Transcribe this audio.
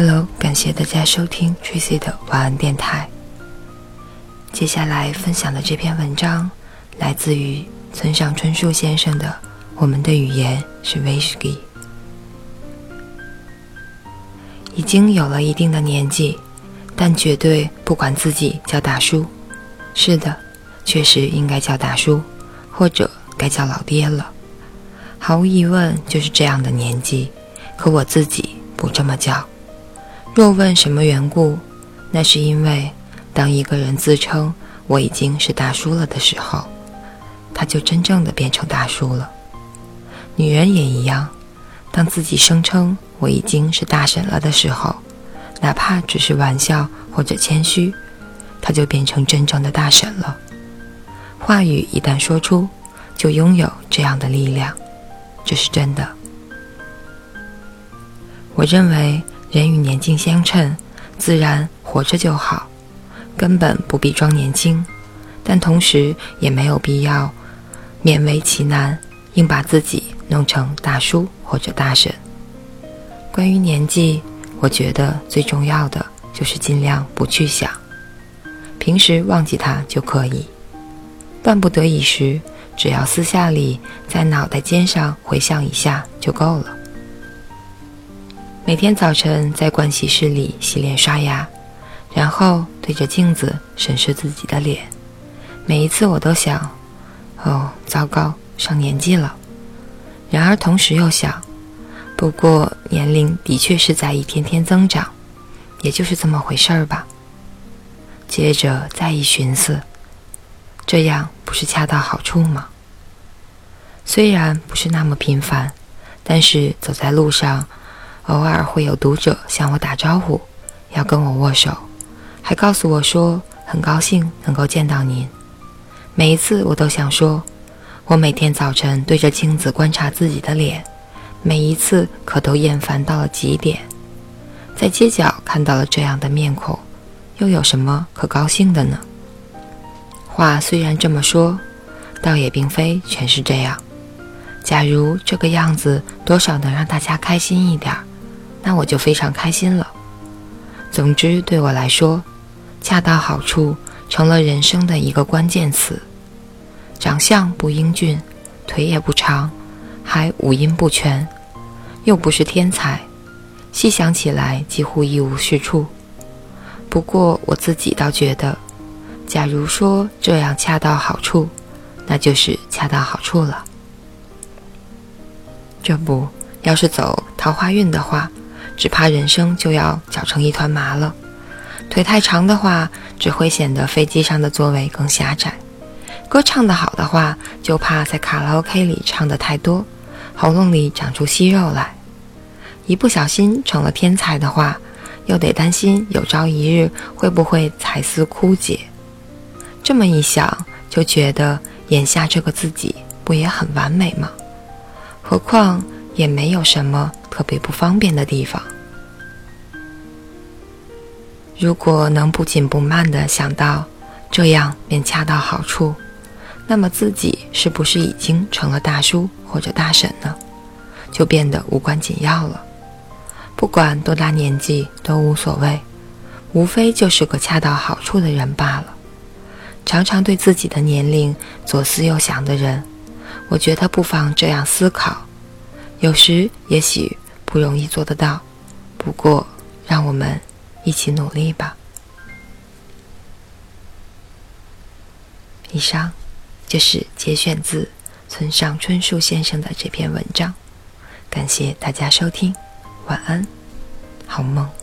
Hello，感谢大家收听 Tracy 的晚安电台。接下来分享的这篇文章来自于村上春树先生的《我们的语言是威士忌》。已经有了一定的年纪，但绝对不管自己叫大叔。是的，确实应该叫大叔，或者该叫老爹了。毫无疑问，就是这样的年纪。可我自己不这么叫。若问什么缘故，那是因为，当一个人自称我已经是大叔了的时候，他就真正的变成大叔了。女人也一样，当自己声称我已经是大婶了的时候，哪怕只是玩笑或者谦虚，她就变成真正的大婶了。话语一旦说出，就拥有这样的力量，这是真的。我认为。人与年纪相称，自然活着就好，根本不必装年轻，但同时也没有必要勉为其难，硬把自己弄成大叔或者大婶。关于年纪，我觉得最重要的就是尽量不去想，平时忘记它就可以。万不得已时，只要私下里在脑袋尖上回想一下就够了。每天早晨在盥洗室里洗脸刷牙，然后对着镜子审视自己的脸。每一次我都想：“哦，糟糕，上年纪了。”然而同时又想：“不过年龄的确是在一天天增长，也就是这么回事儿吧。”接着再一寻思，这样不是恰到好处吗？虽然不是那么频繁，但是走在路上。偶尔会有读者向我打招呼，要跟我握手，还告诉我说很高兴能够见到您。每一次我都想说，我每天早晨对着镜子观察自己的脸，每一次可都厌烦到了极点。在街角看到了这样的面孔，又有什么可高兴的呢？话虽然这么说，倒也并非全是这样。假如这个样子多少能让大家开心一点儿。那我就非常开心了。总之，对我来说，恰到好处成了人生的一个关键词。长相不英俊，腿也不长，还五音不全，又不是天才，细想起来几乎一无是处。不过我自己倒觉得，假如说这样恰到好处，那就是恰到好处了。这不要是走桃花运的话。只怕人生就要搅成一团麻了。腿太长的话，只会显得飞机上的座位更狭窄；歌唱得好的话，就怕在卡拉 OK 里唱得太多，喉咙里长出息肉来。一不小心成了天才的话，又得担心有朝一日会不会才思枯竭。这么一想，就觉得眼下这个自己不也很完美吗？何况也没有什么。特别不方便的地方。如果能不紧不慢地想到这样便恰到好处，那么自己是不是已经成了大叔或者大婶呢？就变得无关紧要了。不管多大年纪都无所谓，无非就是个恰到好处的人罢了。常常对自己的年龄左思右想的人，我觉得不妨这样思考：有时也许。不容易做得到，不过让我们一起努力吧。以上就是节选自村上春树先生的这篇文章，感谢大家收听，晚安，好梦。